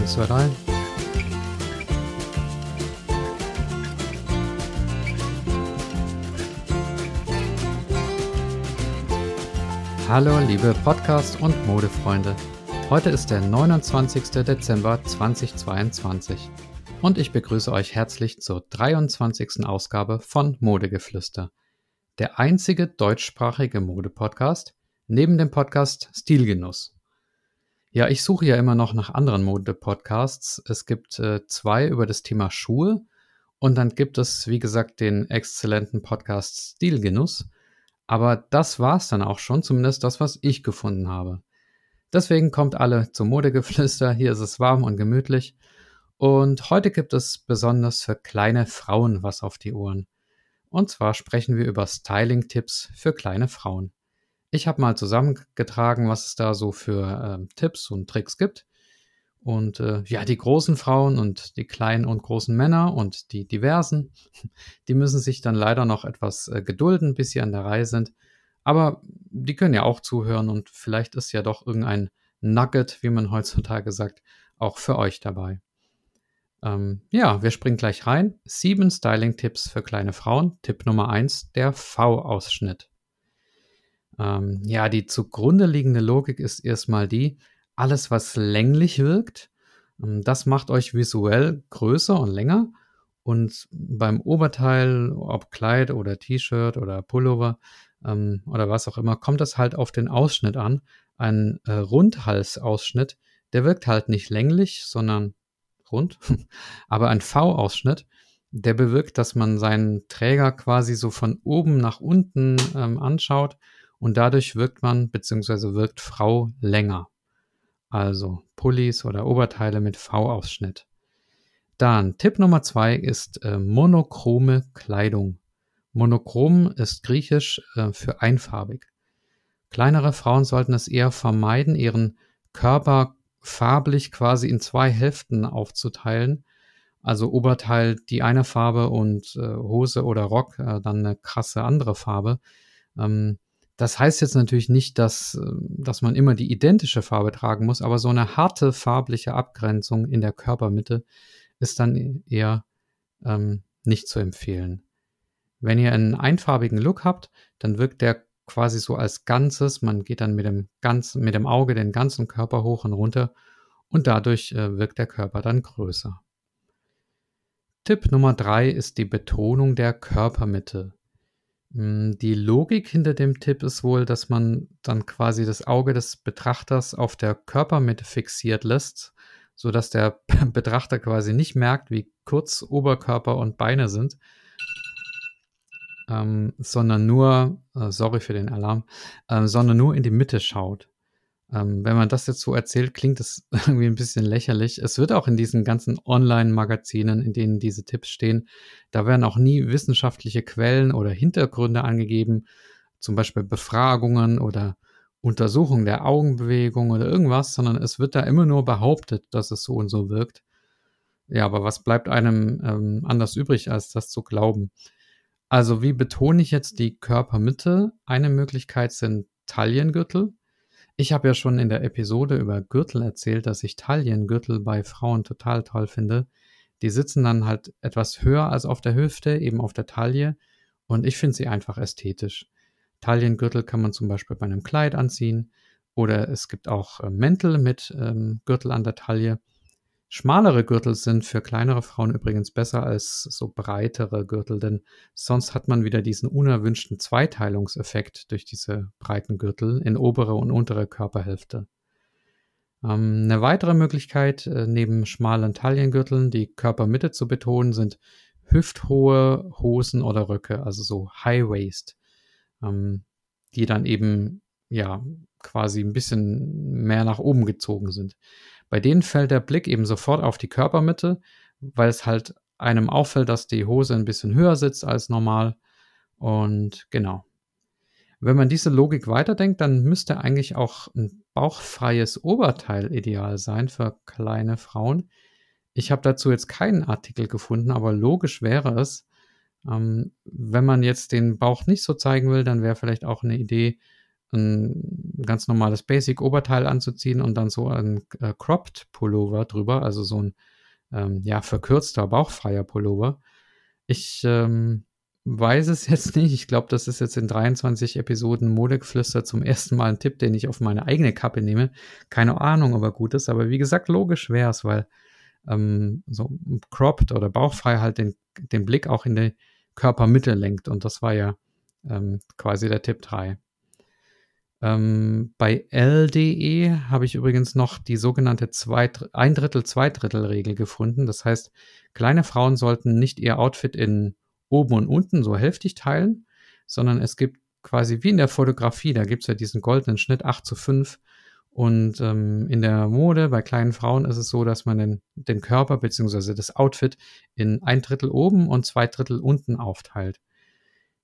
Eins, zwei, drei. Hallo liebe Podcast- und Modefreunde. Heute ist der 29. Dezember 2022 und ich begrüße euch herzlich zur 23. Ausgabe von Modegeflüster, der einzige deutschsprachige Modepodcast neben dem Podcast Stilgenuss. Ja, ich suche ja immer noch nach anderen Mode-Podcasts. Es gibt äh, zwei über das Thema Schuhe und dann gibt es, wie gesagt, den exzellenten Podcast Stilgenuss. Aber das war's dann auch schon, zumindest das, was ich gefunden habe. Deswegen kommt alle zum Modegeflüster. Hier ist es warm und gemütlich. Und heute gibt es besonders für kleine Frauen was auf die Ohren. Und zwar sprechen wir über Styling-Tipps für kleine Frauen. Ich habe mal zusammengetragen, was es da so für äh, Tipps und Tricks gibt. Und äh, ja, die großen Frauen und die kleinen und großen Männer und die diversen, die müssen sich dann leider noch etwas äh, gedulden, bis sie an der Reihe sind. Aber die können ja auch zuhören und vielleicht ist ja doch irgendein Nugget, wie man heutzutage sagt, auch für euch dabei. Ähm, ja, wir springen gleich rein. Sieben Styling-Tipps für kleine Frauen. Tipp Nummer eins: der V-Ausschnitt. Ähm, ja, die zugrunde liegende Logik ist erstmal die, alles, was länglich wirkt, ähm, das macht euch visuell größer und länger. Und beim Oberteil, ob Kleid oder T-Shirt oder Pullover ähm, oder was auch immer, kommt es halt auf den Ausschnitt an. Ein äh, Rundhalsausschnitt, der wirkt halt nicht länglich, sondern rund. Aber ein V-Ausschnitt, der bewirkt, dass man seinen Träger quasi so von oben nach unten ähm, anschaut und dadurch wirkt man bzw. wirkt Frau länger. Also Pullis oder Oberteile mit V-Ausschnitt. Dann Tipp Nummer zwei ist äh, monochrome Kleidung. Monochrom ist griechisch äh, für einfarbig. Kleinere Frauen sollten es eher vermeiden, ihren Körper farblich quasi in zwei Hälften aufzuteilen. Also Oberteil die eine Farbe und äh, Hose oder Rock äh, dann eine krasse andere Farbe. Ähm, das heißt jetzt natürlich nicht, dass, äh, dass man immer die identische Farbe tragen muss, aber so eine harte farbliche Abgrenzung in der Körpermitte ist dann eher ähm, nicht zu empfehlen. Wenn ihr einen einfarbigen Look habt, dann wirkt der quasi so als Ganzes. Man geht dann mit dem, ganzen, mit dem Auge den ganzen Körper hoch und runter und dadurch äh, wirkt der Körper dann größer. Tipp Nummer drei ist die Betonung der Körpermitte. Hm, die Logik hinter dem Tipp ist wohl, dass man dann quasi das Auge des Betrachters auf der Körpermitte fixiert lässt, sodass der Betrachter quasi nicht merkt, wie kurz Oberkörper und Beine sind, ähm, sondern nur, äh, sorry für den Alarm, äh, sondern nur in die Mitte schaut. Ähm, wenn man das jetzt so erzählt, klingt es irgendwie ein bisschen lächerlich. Es wird auch in diesen ganzen Online-Magazinen, in denen diese Tipps stehen, da werden auch nie wissenschaftliche Quellen oder Hintergründe angegeben, zum Beispiel Befragungen oder Untersuchungen der Augenbewegung oder irgendwas, sondern es wird da immer nur behauptet, dass es so und so wirkt. Ja, aber was bleibt einem ähm, anders übrig, als das zu glauben? Also, wie betone ich jetzt die Körpermitte? Eine Möglichkeit sind Taillengürtel. Ich habe ja schon in der Episode über Gürtel erzählt, dass ich Taillengürtel bei Frauen total toll finde. Die sitzen dann halt etwas höher als auf der Hüfte, eben auf der Taille. Und ich finde sie einfach ästhetisch. Taillengürtel kann man zum Beispiel bei einem Kleid anziehen. Oder es gibt auch äh, Mäntel mit ähm, Gürtel an der Taille. Schmalere Gürtel sind für kleinere Frauen übrigens besser als so breitere Gürtel, denn sonst hat man wieder diesen unerwünschten Zweiteilungseffekt durch diese breiten Gürtel in obere und untere Körperhälfte. Ähm, eine weitere Möglichkeit, äh, neben schmalen Taillengürteln die Körpermitte zu betonen, sind hüfthohe Hosen oder Röcke, also so High Waist, ähm, die dann eben ja quasi ein bisschen mehr nach oben gezogen sind. Bei denen fällt der Blick eben sofort auf die Körpermitte, weil es halt einem auffällt, dass die Hose ein bisschen höher sitzt als normal. Und genau. Wenn man diese Logik weiterdenkt, dann müsste eigentlich auch ein bauchfreies Oberteil ideal sein für kleine Frauen. Ich habe dazu jetzt keinen Artikel gefunden, aber logisch wäre es, ähm, wenn man jetzt den Bauch nicht so zeigen will, dann wäre vielleicht auch eine Idee, ein ganz normales Basic-Oberteil anzuziehen und dann so ein äh, Cropped Pullover drüber, also so ein ähm, ja, verkürzter, bauchfreier Pullover. Ich ähm, weiß es jetzt nicht. Ich glaube, das ist jetzt in 23 Episoden Modegeflüster zum ersten Mal ein Tipp, den ich auf meine eigene Kappe nehme. Keine Ahnung, ob er gut ist, aber wie gesagt, logisch wäre es, weil ähm, so cropped oder bauchfrei halt den, den Blick auch in die Körpermitte lenkt. Und das war ja ähm, quasi der Tipp 3. Ähm, bei LDE habe ich übrigens noch die sogenannte zwei, ein Drittel, zwei Drittel Regel gefunden. Das heißt, kleine Frauen sollten nicht ihr Outfit in oben und unten so hälftig teilen, sondern es gibt quasi wie in der Fotografie, da gibt es ja diesen goldenen Schnitt 8 zu 5. Und ähm, in der Mode bei kleinen Frauen ist es so, dass man den, den Körper bzw. das Outfit in ein Drittel oben und zwei Drittel unten aufteilt.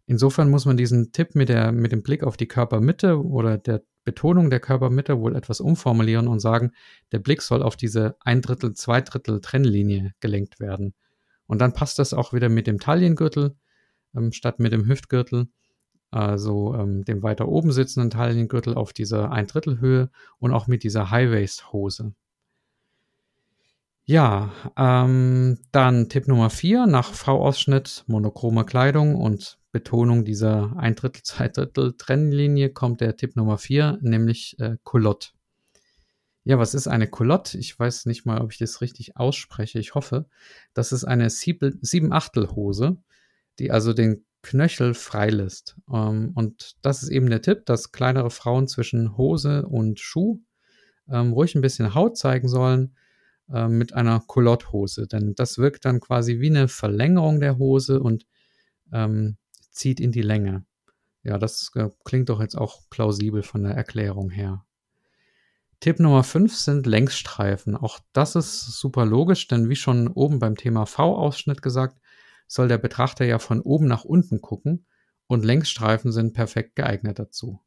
Insofern muss man diesen Tipp mit, der, mit dem Blick auf die Körpermitte oder der Betonung der Körpermitte wohl etwas umformulieren und sagen, der Blick soll auf diese ein Drittel, zwei Drittel Trennlinie gelenkt werden. Und dann passt das auch wieder mit dem Taillengürtel ähm, statt mit dem Hüftgürtel, also ähm, dem weiter oben sitzenden Taillengürtel auf dieser ein Drittel Höhe und auch mit dieser High-Waist-Hose. Ja, ähm, dann Tipp Nummer vier nach V-Ausschnitt, monochrome Kleidung und Betonung dieser ein Drittel, zwei Drittel Trennlinie kommt der Tipp Nummer vier, nämlich äh, Culotte. Ja, was ist eine Culotte? Ich weiß nicht mal, ob ich das richtig ausspreche. Ich hoffe. Das ist eine Sieben-Achtel-Hose, die also den Knöchel freilässt. Ähm, und das ist eben der Tipp, dass kleinere Frauen zwischen Hose und Schuh ähm, ruhig ein bisschen Haut zeigen sollen äh, mit einer Culotte-Hose. Denn das wirkt dann quasi wie eine Verlängerung der Hose und ähm, zieht in die Länge. Ja, das äh, klingt doch jetzt auch plausibel von der Erklärung her. Tipp Nummer 5 sind Längsstreifen. Auch das ist super logisch, denn wie schon oben beim Thema V-Ausschnitt gesagt, soll der Betrachter ja von oben nach unten gucken und Längsstreifen sind perfekt geeignet dazu.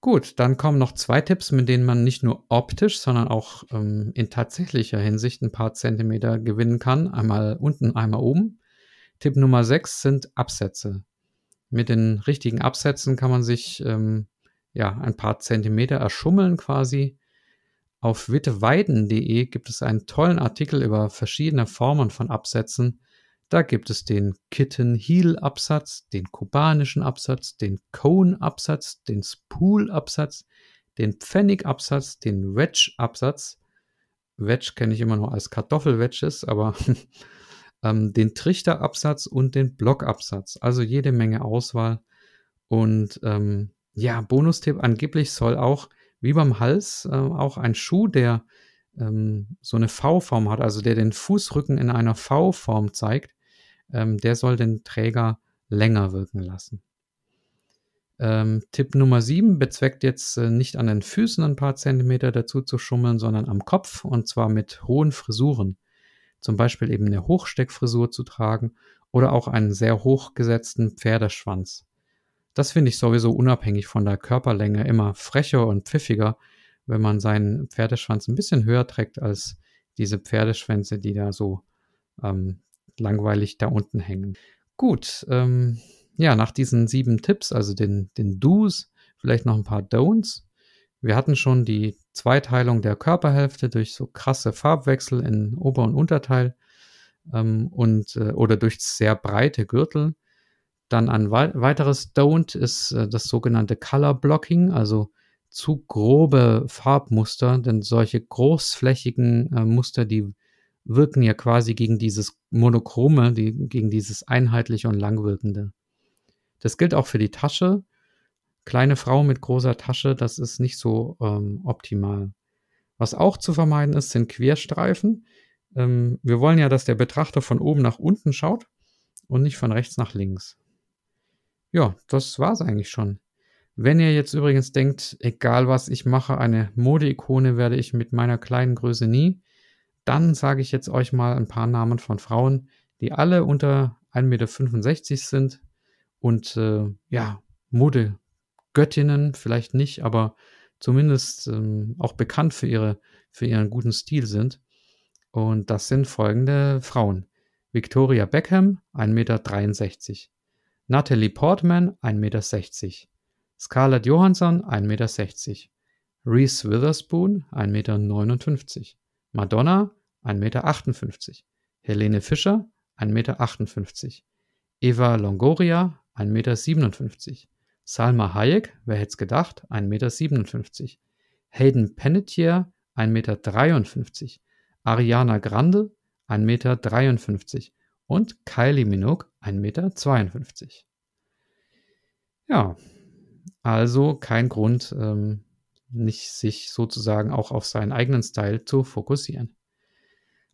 Gut, dann kommen noch zwei Tipps, mit denen man nicht nur optisch, sondern auch ähm, in tatsächlicher Hinsicht ein paar Zentimeter gewinnen kann. Einmal unten, einmal oben. Tipp Nummer 6 sind Absätze. Mit den richtigen Absätzen kann man sich ähm, ja ein paar Zentimeter erschummeln quasi. Auf witteweiden.de gibt es einen tollen Artikel über verschiedene Formen von Absätzen. Da gibt es den Kitten-Heel-Absatz, den kubanischen Absatz, den Cone-Absatz, den Spool-Absatz, den Pfennig-Absatz, den Wedge-Absatz. Wedge kenne ich immer nur als Kartoffel-Wedges, aber ähm, den Trichterabsatz und den Blockabsatz. Also jede Menge Auswahl. Und ähm, ja, Bonustipp, angeblich soll auch, wie beim Hals, äh, auch ein Schuh, der ähm, so eine V-Form hat, also der den Fußrücken in einer V-Form zeigt, ähm, der soll den Träger länger wirken lassen. Ähm, Tipp Nummer 7 bezweckt jetzt äh, nicht an den Füßen ein paar Zentimeter dazu zu schummeln, sondern am Kopf und zwar mit hohen Frisuren zum Beispiel eben eine Hochsteckfrisur zu tragen oder auch einen sehr hochgesetzten Pferdeschwanz. Das finde ich sowieso unabhängig von der Körperlänge immer frecher und pfiffiger, wenn man seinen Pferdeschwanz ein bisschen höher trägt als diese Pferdeschwänze, die da so ähm, langweilig da unten hängen. Gut, ähm, ja, nach diesen sieben Tipps, also den, den Do's, vielleicht noch ein paar Don'ts. Wir hatten schon die Zweiteilung der Körperhälfte durch so krasse Farbwechsel in Ober- und Unterteil ähm, und äh, oder durch sehr breite Gürtel. Dann ein wei weiteres Don't ist äh, das sogenannte Color Blocking, also zu grobe Farbmuster, denn solche großflächigen äh, Muster, die wirken ja quasi gegen dieses Monochrome, die, gegen dieses einheitliche und langwirkende. Das gilt auch für die Tasche kleine Frau mit großer Tasche, das ist nicht so ähm, optimal. Was auch zu vermeiden ist, sind Querstreifen. Ähm, wir wollen ja, dass der Betrachter von oben nach unten schaut und nicht von rechts nach links. Ja, das war's eigentlich schon. Wenn ihr jetzt übrigens denkt, egal was ich mache, eine Modeikone werde ich mit meiner kleinen Größe nie, dann sage ich jetzt euch mal ein paar Namen von Frauen, die alle unter 1,65 Meter sind und äh, ja, Mode Göttinnen, vielleicht nicht, aber zumindest ähm, auch bekannt für, ihre, für ihren guten Stil sind. Und das sind folgende Frauen. Victoria Beckham, 1,63 Meter. Natalie Portman, 1,60 Meter. Scarlett Johansson 1,60 Meter. Reese Witherspoon 1,59 Meter. Madonna 1,58 Meter. Helene Fischer 1,58 Meter. Eva Longoria 1,57 Meter. Salma Hayek, wer hätte es gedacht, 1,57 Meter. Hayden Panettiere 1,53 Meter. Ariana Grande 1,53 Meter. Und Kylie Minogue 1,52 Meter. Ja, also kein Grund, ähm, nicht sich sozusagen auch auf seinen eigenen Style zu fokussieren.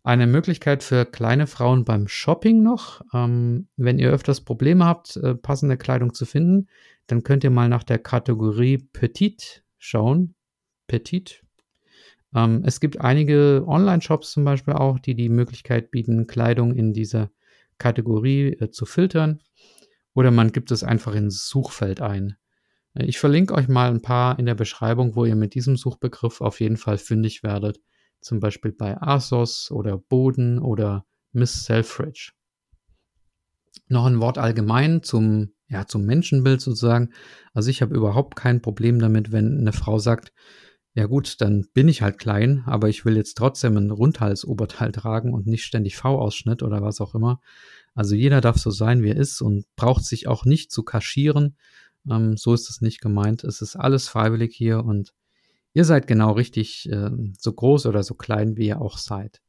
Eine Möglichkeit für kleine Frauen beim Shopping noch. Ähm, wenn ihr öfters Probleme habt, äh, passende Kleidung zu finden, dann könnt ihr mal nach der Kategorie Petit schauen. Petit. Ähm, es gibt einige Online-Shops zum Beispiel auch, die die Möglichkeit bieten, Kleidung in dieser Kategorie äh, zu filtern. Oder man gibt es einfach ins Suchfeld ein. Ich verlinke euch mal ein paar in der Beschreibung, wo ihr mit diesem Suchbegriff auf jeden Fall fündig werdet. Zum Beispiel bei Asos oder Boden oder Miss Selfridge. Noch ein Wort allgemein zum, ja, zum Menschenbild sozusagen. Also ich habe überhaupt kein Problem damit, wenn eine Frau sagt, ja gut, dann bin ich halt klein, aber ich will jetzt trotzdem ein Rundhalsoberteil tragen und nicht ständig V-Ausschnitt oder was auch immer. Also jeder darf so sein, wie er ist und braucht sich auch nicht zu kaschieren ähm, so ist es nicht gemeint. Es ist alles freiwillig hier und ihr seid genau richtig äh, so groß oder so klein, wie ihr auch seid.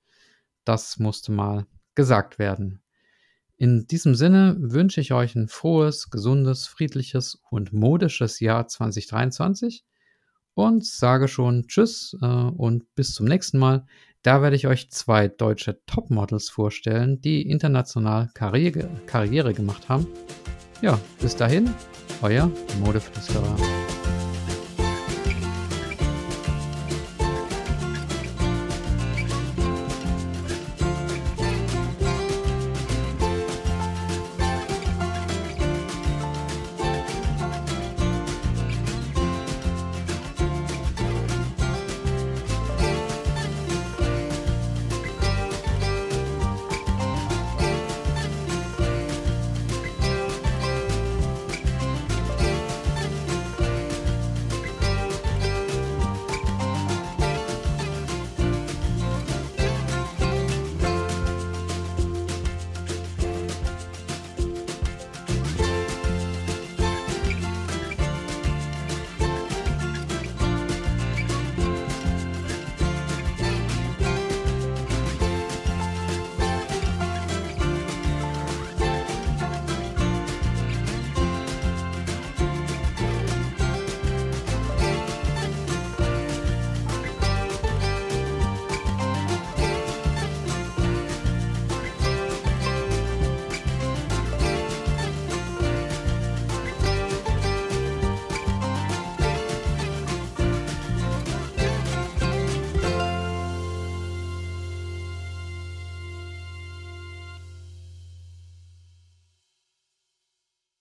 Das musste mal gesagt werden. In diesem Sinne wünsche ich euch ein frohes, gesundes, friedliches und modisches Jahr 2023 und sage schon Tschüss äh, und bis zum nächsten Mal. Da werde ich euch zwei deutsche Topmodels vorstellen, die international Karriere, Karriere gemacht haben. Ja, bis dahin, euer Modeflüsterer.